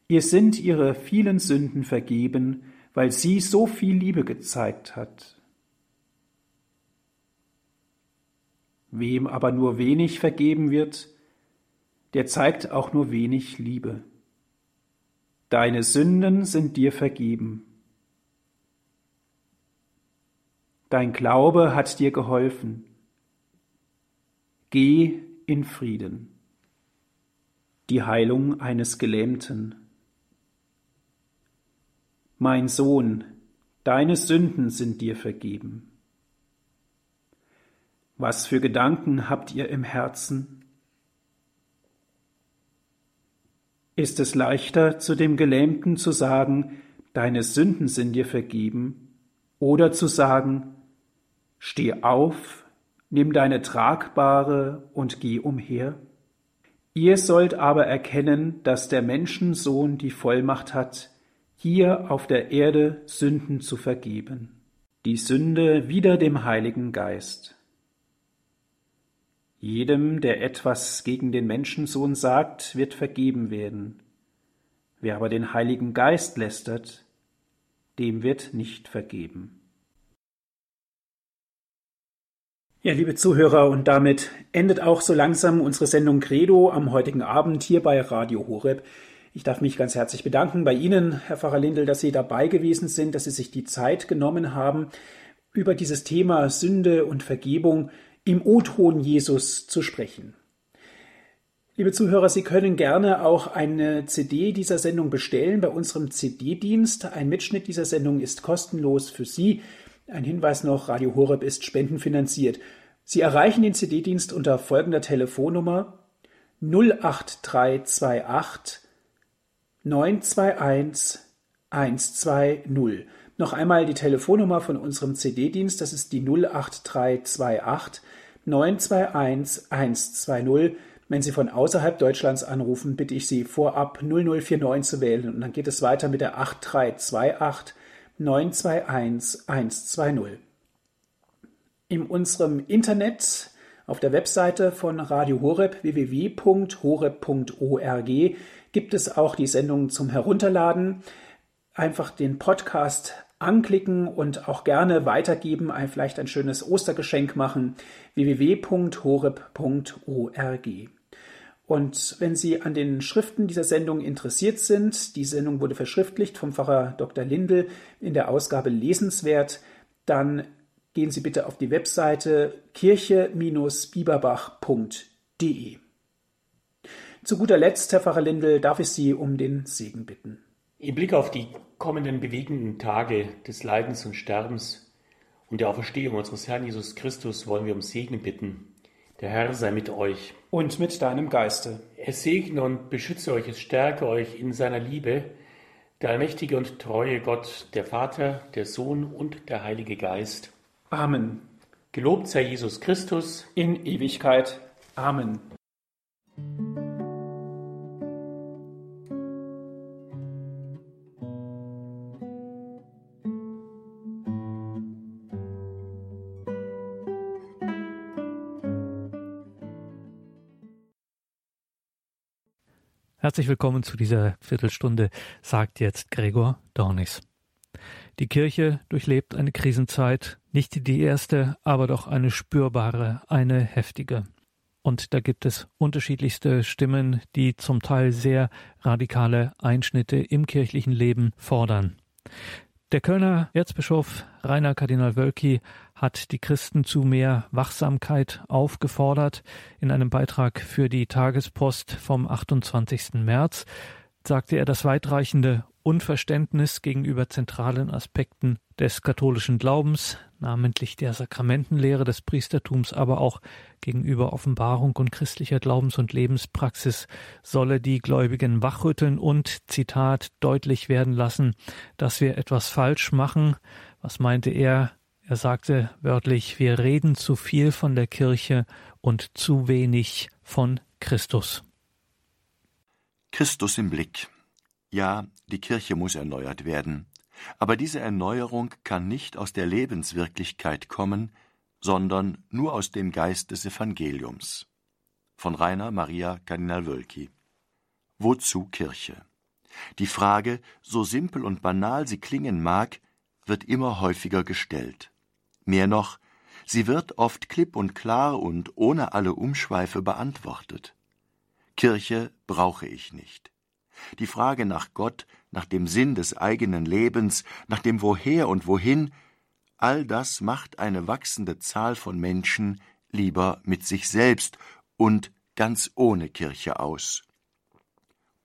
ihr sind ihre vielen Sünden vergeben, weil sie so viel Liebe gezeigt hat. Wem aber nur wenig vergeben wird, der zeigt auch nur wenig Liebe. Deine Sünden sind dir vergeben. Dein Glaube hat dir geholfen. Geh in Frieden. Die Heilung eines Gelähmten. Mein Sohn, deine Sünden sind dir vergeben. Was für Gedanken habt ihr im Herzen? Ist es leichter, zu dem Gelähmten zu sagen, deine Sünden sind dir vergeben, oder zu sagen, steh auf, nimm deine Tragbare und geh umher? Ihr sollt aber erkennen, dass der Menschensohn die Vollmacht hat, hier auf der Erde Sünden zu vergeben. Die Sünde wider dem Heiligen Geist. Jedem, der etwas gegen den Menschensohn sagt, wird vergeben werden. Wer aber den Heiligen Geist lästert, dem wird nicht vergeben. Ja, liebe Zuhörer, und damit endet auch so langsam unsere Sendung Credo am heutigen Abend hier bei Radio Horeb. Ich darf mich ganz herzlich bedanken bei Ihnen, Herr Pfarrer Lindel, dass Sie dabei gewesen sind, dass Sie sich die Zeit genommen haben, über dieses Thema Sünde und Vergebung im O-Ton Jesus zu sprechen. Liebe Zuhörer, Sie können gerne auch eine CD dieser Sendung bestellen bei unserem CD-Dienst. Ein Mitschnitt dieser Sendung ist kostenlos für Sie. Ein Hinweis noch, Radio Horeb ist spendenfinanziert. Sie erreichen den CD-Dienst unter folgender Telefonnummer 08328 921 120. Noch einmal die Telefonnummer von unserem CD-Dienst, das ist die 08328 921 120. Wenn Sie von außerhalb Deutschlands anrufen, bitte ich Sie vorab 0049 zu wählen und dann geht es weiter mit der 8328 921 120. In unserem Internet auf der Webseite von Radio Horeb www.horeb.org gibt es auch die Sendung zum Herunterladen. Einfach den Podcast anklicken und auch gerne weitergeben, ein, vielleicht ein schönes Ostergeschenk machen, www.horeb.org. Und wenn Sie an den Schriften dieser Sendung interessiert sind, die Sendung wurde verschriftlicht vom Pfarrer Dr. Lindel in der Ausgabe Lesenswert, dann gehen Sie bitte auf die Webseite kirche-bieberbach.de. Zu guter Letzt, Herr Pfarrer Lindel, darf ich Sie um den Segen bitten. Im Blick auf die kommenden bewegenden Tage des Leidens und Sterbens und der Auferstehung unseres Herrn Jesus Christus wollen wir um Segen bitten. Der Herr sei mit euch. Und mit deinem Geiste. Er segne und beschütze euch, es stärke euch in seiner Liebe, der allmächtige und treue Gott, der Vater, der Sohn und der Heilige Geist. Amen. Gelobt sei Jesus Christus. In Ewigkeit. Amen. Herzlich willkommen zu dieser Viertelstunde, sagt jetzt Gregor Dornis. Die Kirche durchlebt eine Krisenzeit, nicht die erste, aber doch eine spürbare, eine heftige. Und da gibt es unterschiedlichste Stimmen, die zum Teil sehr radikale Einschnitte im kirchlichen Leben fordern. Der Kölner Erzbischof Rainer Kardinal Wölki hat die Christen zu mehr Wachsamkeit aufgefordert. In einem Beitrag für die Tagespost vom 28. März sagte er, das weitreichende Unverständnis gegenüber zentralen Aspekten des katholischen Glaubens, namentlich der Sakramentenlehre des Priestertums, aber auch gegenüber Offenbarung und christlicher Glaubens- und Lebenspraxis solle die Gläubigen wachrütteln und, Zitat, deutlich werden lassen, dass wir etwas falsch machen. Was meinte er? Er sagte wörtlich, wir reden zu viel von der Kirche und zu wenig von Christus. Christus im Blick. Ja, die Kirche muss erneuert werden. Aber diese Erneuerung kann nicht aus der Lebenswirklichkeit kommen, sondern nur aus dem Geist des Evangeliums. Von Rainer Maria Kardinal Wölki. Wozu Kirche? Die Frage, so simpel und banal sie klingen mag, wird immer häufiger gestellt. Mehr noch, Sie wird oft klipp und klar und ohne alle Umschweife beantwortet. Kirche brauche ich nicht. Die Frage nach Gott, nach dem Sinn des eigenen Lebens, nach dem Woher und Wohin, all das macht eine wachsende Zahl von Menschen lieber mit sich selbst und ganz ohne Kirche aus.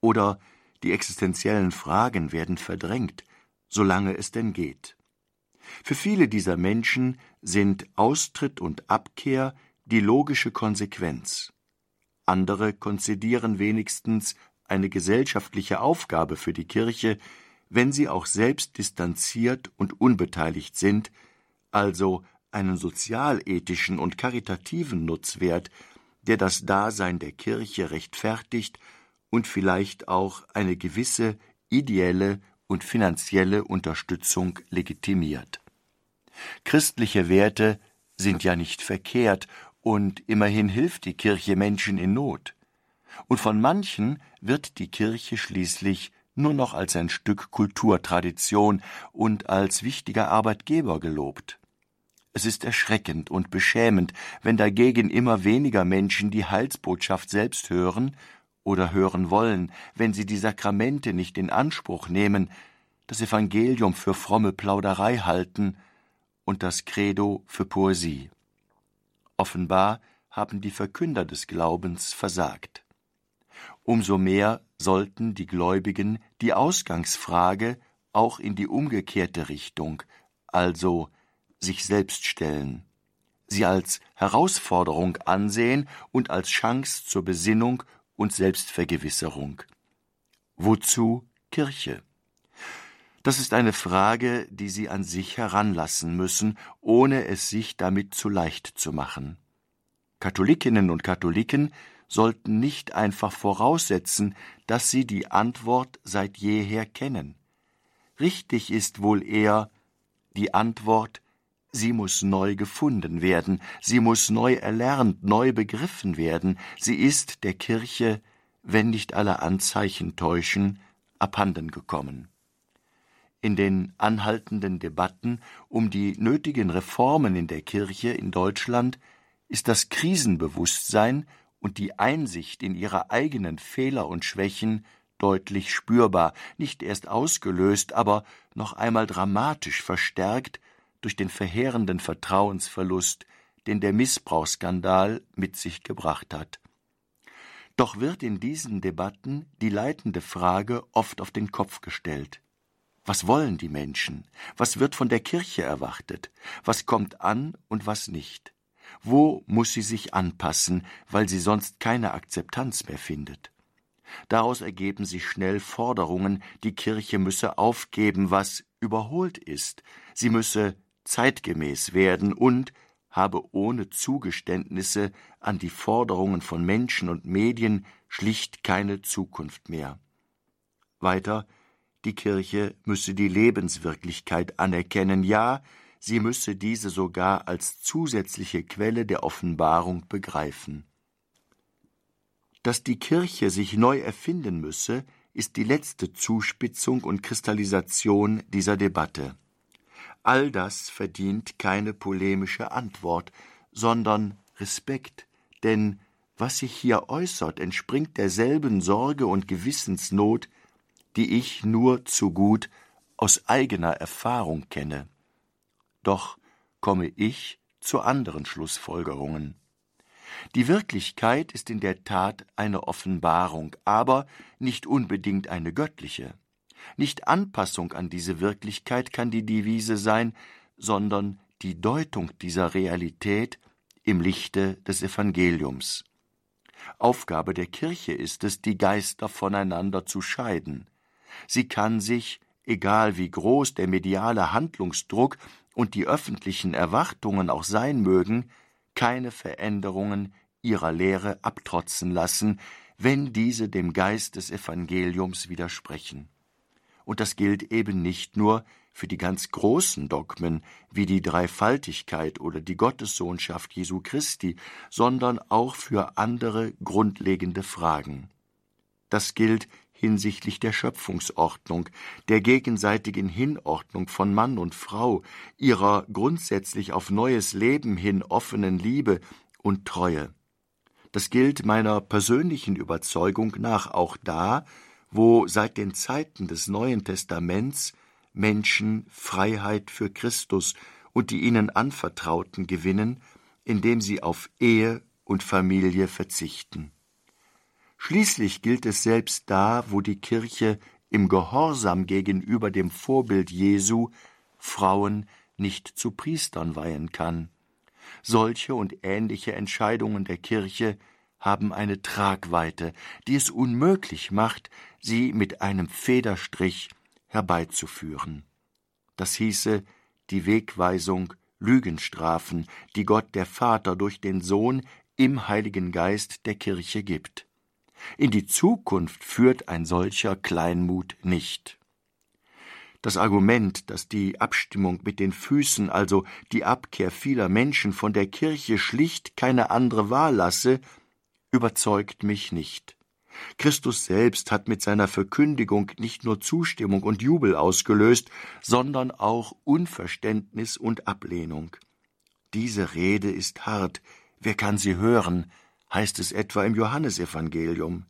Oder die existenziellen Fragen werden verdrängt, solange es denn geht. Für viele dieser Menschen sind Austritt und Abkehr die logische Konsequenz. Andere konzidieren wenigstens eine gesellschaftliche Aufgabe für die Kirche, wenn sie auch selbst distanziert und unbeteiligt sind, also einen sozialethischen und karitativen Nutzwert, der das Dasein der Kirche rechtfertigt und vielleicht auch eine gewisse ideelle und finanzielle Unterstützung legitimiert. Christliche Werte sind ja nicht verkehrt, und immerhin hilft die Kirche Menschen in Not. Und von manchen wird die Kirche schließlich nur noch als ein Stück Kulturtradition und als wichtiger Arbeitgeber gelobt. Es ist erschreckend und beschämend, wenn dagegen immer weniger Menschen die Heilsbotschaft selbst hören oder hören wollen, wenn sie die Sakramente nicht in Anspruch nehmen, das Evangelium für fromme Plauderei halten und das Credo für Poesie. Offenbar haben die Verkünder des Glaubens versagt. Umso mehr sollten die Gläubigen die Ausgangsfrage auch in die umgekehrte Richtung, also sich selbst stellen, sie als Herausforderung ansehen und als Chance zur Besinnung und Selbstvergewisserung. Wozu Kirche? Das ist eine Frage, die Sie an sich heranlassen müssen, ohne es sich damit zu leicht zu machen. Katholikinnen und Katholiken sollten nicht einfach voraussetzen, dass sie die Antwort seit jeher kennen. Richtig ist wohl eher, die Antwort Sie muss neu gefunden werden, sie muss neu erlernt, neu begriffen werden, sie ist der Kirche, wenn nicht alle Anzeichen täuschen, abhanden gekommen. In den anhaltenden Debatten um die nötigen Reformen in der Kirche in Deutschland ist das Krisenbewusstsein und die Einsicht in ihre eigenen Fehler und Schwächen deutlich spürbar, nicht erst ausgelöst, aber noch einmal dramatisch verstärkt durch den verheerenden Vertrauensverlust, den der Missbrauchsskandal mit sich gebracht hat. Doch wird in diesen Debatten die leitende Frage oft auf den Kopf gestellt. Was wollen die Menschen? Was wird von der Kirche erwartet? Was kommt an und was nicht? Wo muss sie sich anpassen, weil sie sonst keine Akzeptanz mehr findet? Daraus ergeben sich schnell Forderungen, die Kirche müsse aufgeben, was überholt ist, sie müsse zeitgemäß werden und habe ohne Zugeständnisse an die Forderungen von Menschen und Medien schlicht keine Zukunft mehr. Weiter, die Kirche müsse die Lebenswirklichkeit anerkennen, ja, sie müsse diese sogar als zusätzliche Quelle der Offenbarung begreifen. Dass die Kirche sich neu erfinden müsse, ist die letzte Zuspitzung und Kristallisation dieser Debatte. All das verdient keine polemische Antwort, sondern Respekt, denn was sich hier äußert, entspringt derselben Sorge und Gewissensnot, die ich nur zu gut aus eigener Erfahrung kenne. Doch komme ich zu anderen Schlussfolgerungen. Die Wirklichkeit ist in der Tat eine Offenbarung, aber nicht unbedingt eine göttliche. Nicht Anpassung an diese Wirklichkeit kann die Devise sein, sondern die Deutung dieser Realität im Lichte des Evangeliums. Aufgabe der Kirche ist es, die Geister voneinander zu scheiden. Sie kann sich, egal wie groß der mediale Handlungsdruck und die öffentlichen Erwartungen auch sein mögen, keine Veränderungen ihrer Lehre abtrotzen lassen, wenn diese dem Geist des Evangeliums widersprechen. Und das gilt eben nicht nur für die ganz großen Dogmen wie die Dreifaltigkeit oder die Gottessohnschaft Jesu Christi, sondern auch für andere grundlegende Fragen. Das gilt hinsichtlich der Schöpfungsordnung, der gegenseitigen Hinordnung von Mann und Frau, ihrer grundsätzlich auf neues Leben hin offenen Liebe und Treue. Das gilt meiner persönlichen Überzeugung nach auch da, wo seit den Zeiten des Neuen Testaments Menschen Freiheit für Christus und die ihnen Anvertrauten gewinnen, indem sie auf Ehe und Familie verzichten. Schließlich gilt es selbst da, wo die Kirche im Gehorsam gegenüber dem Vorbild Jesu Frauen nicht zu Priestern weihen kann. Solche und ähnliche Entscheidungen der Kirche haben eine Tragweite, die es unmöglich macht, sie mit einem Federstrich herbeizuführen. Das hieße die Wegweisung, Lügenstrafen, die Gott der Vater durch den Sohn im Heiligen Geist der Kirche gibt. In die Zukunft führt ein solcher Kleinmut nicht. Das Argument, dass die Abstimmung mit den Füßen, also die Abkehr vieler Menschen von der Kirche schlicht keine andere Wahl lasse, überzeugt mich nicht. Christus selbst hat mit seiner Verkündigung nicht nur Zustimmung und Jubel ausgelöst, sondern auch Unverständnis und Ablehnung. Diese Rede ist hart, wer kann sie hören, heißt es etwa im Johannesevangelium.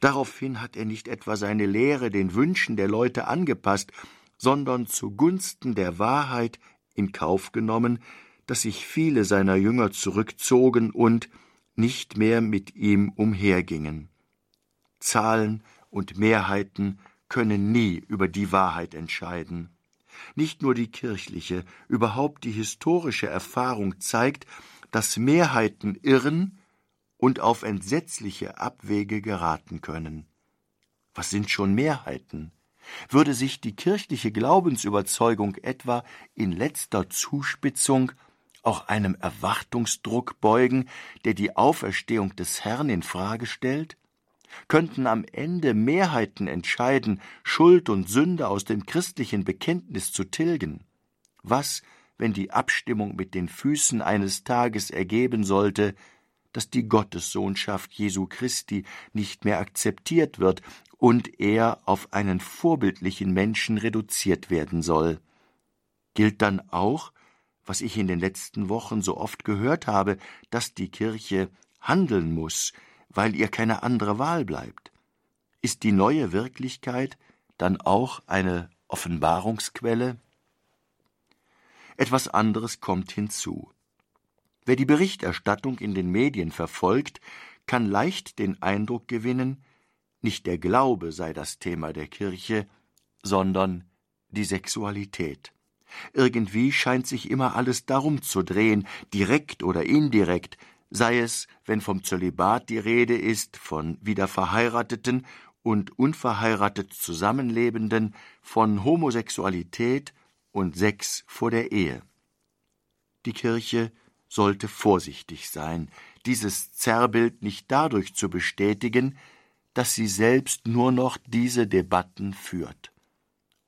Daraufhin hat er nicht etwa seine Lehre den Wünschen der Leute angepasst, sondern zugunsten der Wahrheit in Kauf genommen, dass sich viele seiner Jünger zurückzogen und nicht mehr mit ihm umhergingen. Zahlen und Mehrheiten können nie über die Wahrheit entscheiden. Nicht nur die kirchliche, überhaupt die historische Erfahrung zeigt, dass Mehrheiten irren und auf entsetzliche Abwege geraten können. Was sind schon Mehrheiten? würde sich die kirchliche Glaubensüberzeugung etwa in letzter Zuspitzung auch einem Erwartungsdruck beugen, der die Auferstehung des Herrn in Frage stellt? Könnten am Ende Mehrheiten entscheiden, Schuld und Sünde aus dem christlichen Bekenntnis zu tilgen? Was, wenn die Abstimmung mit den Füßen eines Tages ergeben sollte, dass die Gottessohnschaft Jesu Christi nicht mehr akzeptiert wird und er auf einen vorbildlichen Menschen reduziert werden soll. Gilt dann auch, was ich in den letzten Wochen so oft gehört habe, dass die Kirche handeln muss, weil ihr keine andere Wahl bleibt? Ist die neue Wirklichkeit dann auch eine Offenbarungsquelle? Etwas anderes kommt hinzu. Wer die Berichterstattung in den Medien verfolgt, kann leicht den Eindruck gewinnen, nicht der Glaube sei das Thema der Kirche, sondern die Sexualität. Irgendwie scheint sich immer alles darum zu drehen, direkt oder indirekt, sei es, wenn vom Zölibat die Rede ist, von wiederverheirateten und unverheiratet Zusammenlebenden, von Homosexualität und Sex vor der Ehe. Die Kirche sollte vorsichtig sein, dieses Zerrbild nicht dadurch zu bestätigen, dass sie selbst nur noch diese Debatten führt.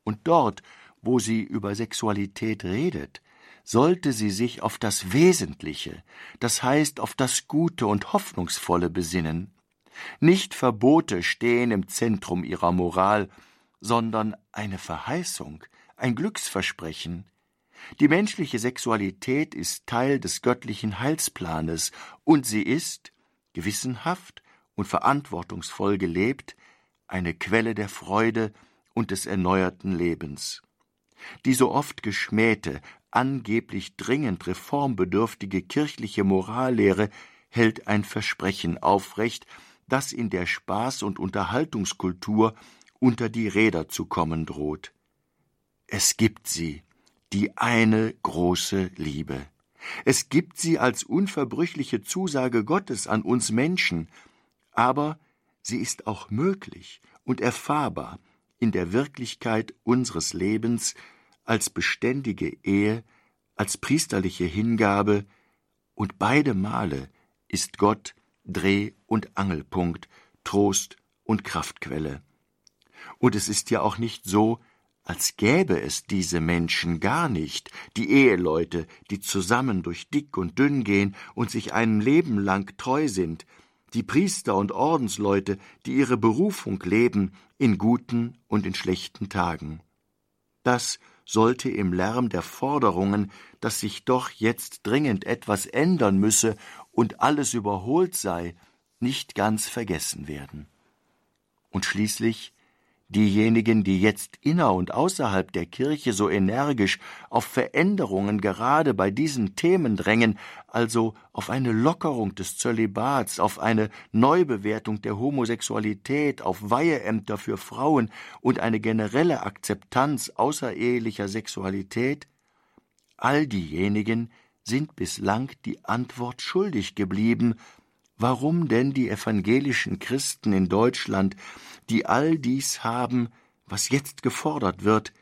Und dort, wo sie über Sexualität redet, sollte sie sich auf das Wesentliche, das heißt auf das Gute und Hoffnungsvolle besinnen. Nicht Verbote stehen im Zentrum ihrer Moral, sondern eine Verheißung, ein Glücksversprechen. Die menschliche Sexualität ist Teil des göttlichen Heilsplanes, und sie ist, gewissenhaft und verantwortungsvoll gelebt, eine Quelle der Freude und des erneuerten Lebens. Die so oft geschmähte, angeblich dringend reformbedürftige kirchliche Morallehre hält ein Versprechen aufrecht, das in der Spaß- und Unterhaltungskultur unter die Räder zu kommen droht. Es gibt sie, die eine große Liebe. Es gibt sie als unverbrüchliche Zusage Gottes an uns Menschen, aber sie ist auch möglich und erfahrbar in der Wirklichkeit unseres Lebens als beständige Ehe, als priesterliche Hingabe, und beide Male ist Gott Dreh- und Angelpunkt, Trost und Kraftquelle. Und es ist ja auch nicht so, als gäbe es diese Menschen gar nicht, die Eheleute, die zusammen durch dick und dünn gehen und sich ein Leben lang treu sind, die Priester und Ordensleute, die ihre Berufung leben, in guten und in schlechten Tagen. Das sollte im Lärm der Forderungen, dass sich doch jetzt dringend etwas ändern müsse und alles überholt sei, nicht ganz vergessen werden. Und schließlich diejenigen, die jetzt inner und außerhalb der Kirche so energisch auf Veränderungen gerade bei diesen Themen drängen, also auf eine Lockerung des Zölibats, auf eine Neubewertung der Homosexualität, auf Weiheämter für Frauen und eine generelle Akzeptanz außerehelicher Sexualität, all diejenigen sind bislang die Antwort schuldig geblieben, warum denn die evangelischen Christen in Deutschland die all dies haben, was jetzt gefordert wird,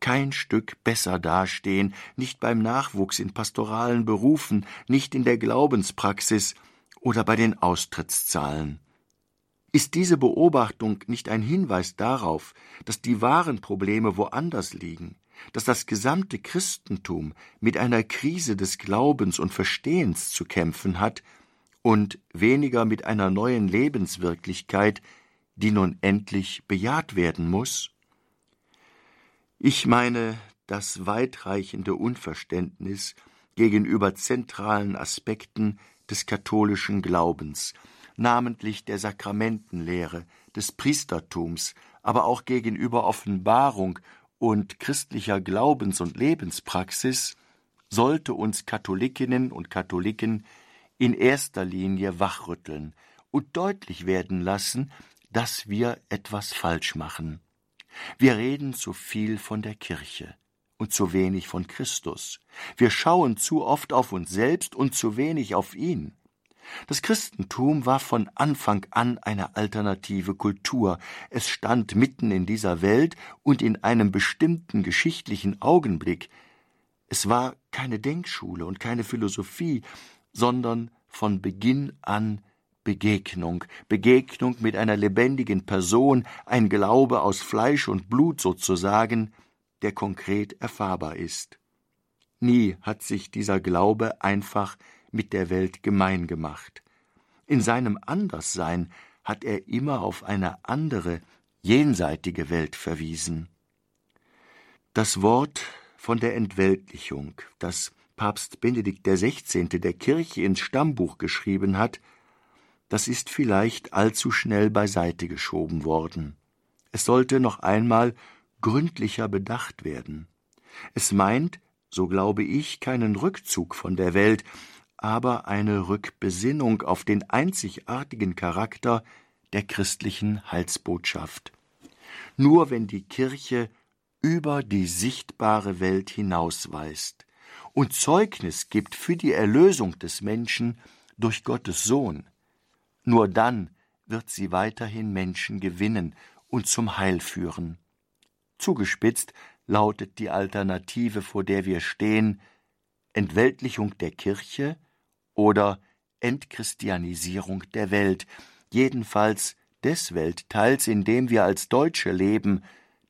kein Stück besser dastehen, nicht beim Nachwuchs in pastoralen Berufen, nicht in der Glaubenspraxis oder bei den Austrittszahlen. Ist diese Beobachtung nicht ein Hinweis darauf, dass die wahren Probleme woanders liegen, dass das gesamte Christentum mit einer Krise des Glaubens und Verstehens zu kämpfen hat und weniger mit einer neuen Lebenswirklichkeit, die nun endlich bejaht werden muss? Ich meine das weitreichende Unverständnis gegenüber zentralen Aspekten des katholischen Glaubens, namentlich der Sakramentenlehre, des Priestertums, aber auch gegenüber Offenbarung und christlicher Glaubens- und Lebenspraxis, sollte uns Katholikinnen und Katholiken in erster Linie wachrütteln und deutlich werden lassen, dass wir etwas falsch machen. Wir reden zu viel von der Kirche und zu wenig von Christus. Wir schauen zu oft auf uns selbst und zu wenig auf ihn. Das Christentum war von Anfang an eine alternative Kultur. Es stand mitten in dieser Welt und in einem bestimmten geschichtlichen Augenblick. Es war keine Denkschule und keine Philosophie, sondern von Beginn an Begegnung, Begegnung mit einer lebendigen Person, ein Glaube aus Fleisch und Blut sozusagen, der konkret erfahrbar ist. Nie hat sich dieser Glaube einfach mit der Welt gemein gemacht. In seinem Anderssein hat er immer auf eine andere, jenseitige Welt verwiesen. Das Wort von der Entweltlichung, das Papst Benedikt XVI. der Kirche ins Stammbuch geschrieben hat, das ist vielleicht allzu schnell beiseite geschoben worden. Es sollte noch einmal gründlicher bedacht werden. Es meint, so glaube ich, keinen Rückzug von der Welt, aber eine Rückbesinnung auf den einzigartigen Charakter der christlichen Heilsbotschaft. Nur wenn die Kirche über die sichtbare Welt hinausweist und Zeugnis gibt für die Erlösung des Menschen durch Gottes Sohn, nur dann wird sie weiterhin Menschen gewinnen und zum Heil führen. Zugespitzt lautet die Alternative, vor der wir stehen, Entweltlichung der Kirche oder Entchristianisierung der Welt, jedenfalls des Weltteils, in dem wir als Deutsche leben,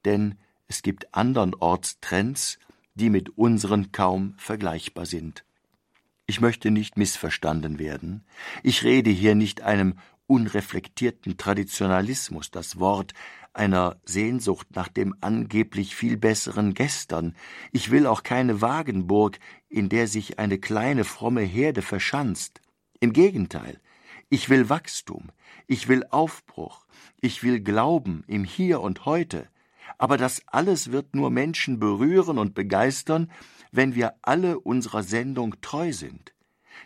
denn es gibt andernorts Trends, die mit unseren kaum vergleichbar sind. Ich möchte nicht missverstanden werden. Ich rede hier nicht einem unreflektierten Traditionalismus das Wort, einer Sehnsucht nach dem angeblich viel besseren Gestern. Ich will auch keine Wagenburg, in der sich eine kleine fromme Herde verschanzt. Im Gegenteil, ich will Wachstum, ich will Aufbruch, ich will Glauben im Hier und heute. Aber das alles wird nur Menschen berühren und begeistern, wenn wir alle unserer Sendung treu sind.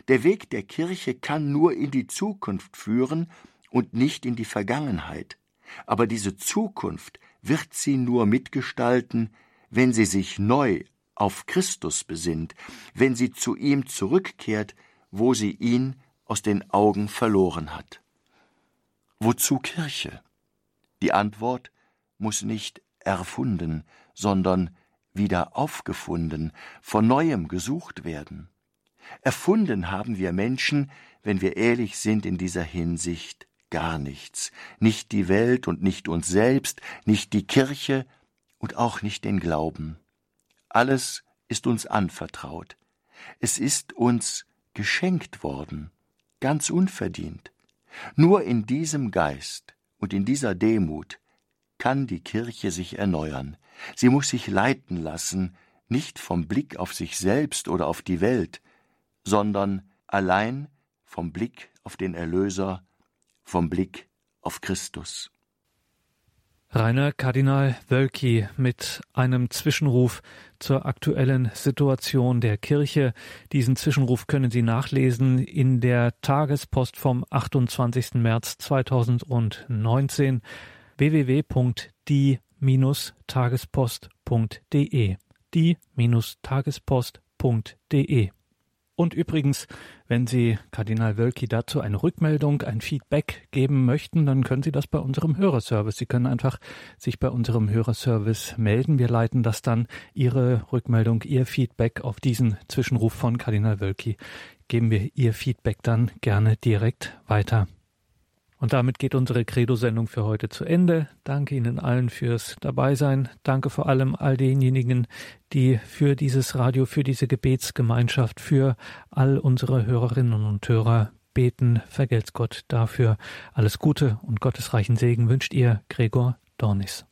Der Weg der Kirche kann nur in die Zukunft führen und nicht in die Vergangenheit. Aber diese Zukunft wird sie nur mitgestalten, wenn sie sich neu auf Christus besinnt, wenn sie zu ihm zurückkehrt, wo sie ihn aus den Augen verloren hat. Wozu Kirche? Die Antwort muss nicht erfunden, sondern wieder aufgefunden, von neuem gesucht werden. Erfunden haben wir Menschen, wenn wir ehrlich sind in dieser Hinsicht, gar nichts, nicht die Welt und nicht uns selbst, nicht die Kirche und auch nicht den Glauben. Alles ist uns anvertraut. Es ist uns geschenkt worden, ganz unverdient. Nur in diesem Geist und in dieser Demut kann die Kirche sich erneuern. Sie muss sich leiten lassen, nicht vom Blick auf sich selbst oder auf die Welt, sondern allein vom Blick auf den Erlöser, vom Blick auf Christus. Rainer Kardinal Wölki mit einem Zwischenruf zur aktuellen Situation der Kirche. Diesen Zwischenruf können Sie nachlesen in der Tagespost vom 28. März 2019 www.die-tagespost.de die-tagespost.de und übrigens, wenn Sie Kardinal Wölki dazu eine Rückmeldung, ein Feedback geben möchten, dann können Sie das bei unserem Hörerservice. Sie können einfach sich bei unserem Hörerservice melden. Wir leiten das dann, Ihre Rückmeldung, Ihr Feedback auf diesen Zwischenruf von Kardinal Wölki. Geben wir Ihr Feedback dann gerne direkt weiter. Und damit geht unsere Credo-Sendung für heute zu Ende. Danke Ihnen allen fürs Dabeisein. Danke vor allem all denjenigen, die für dieses Radio, für diese Gebetsgemeinschaft, für all unsere Hörerinnen und Hörer beten. Vergelt's Gott dafür. Alles Gute und gottesreichen Segen wünscht ihr Gregor Dornis.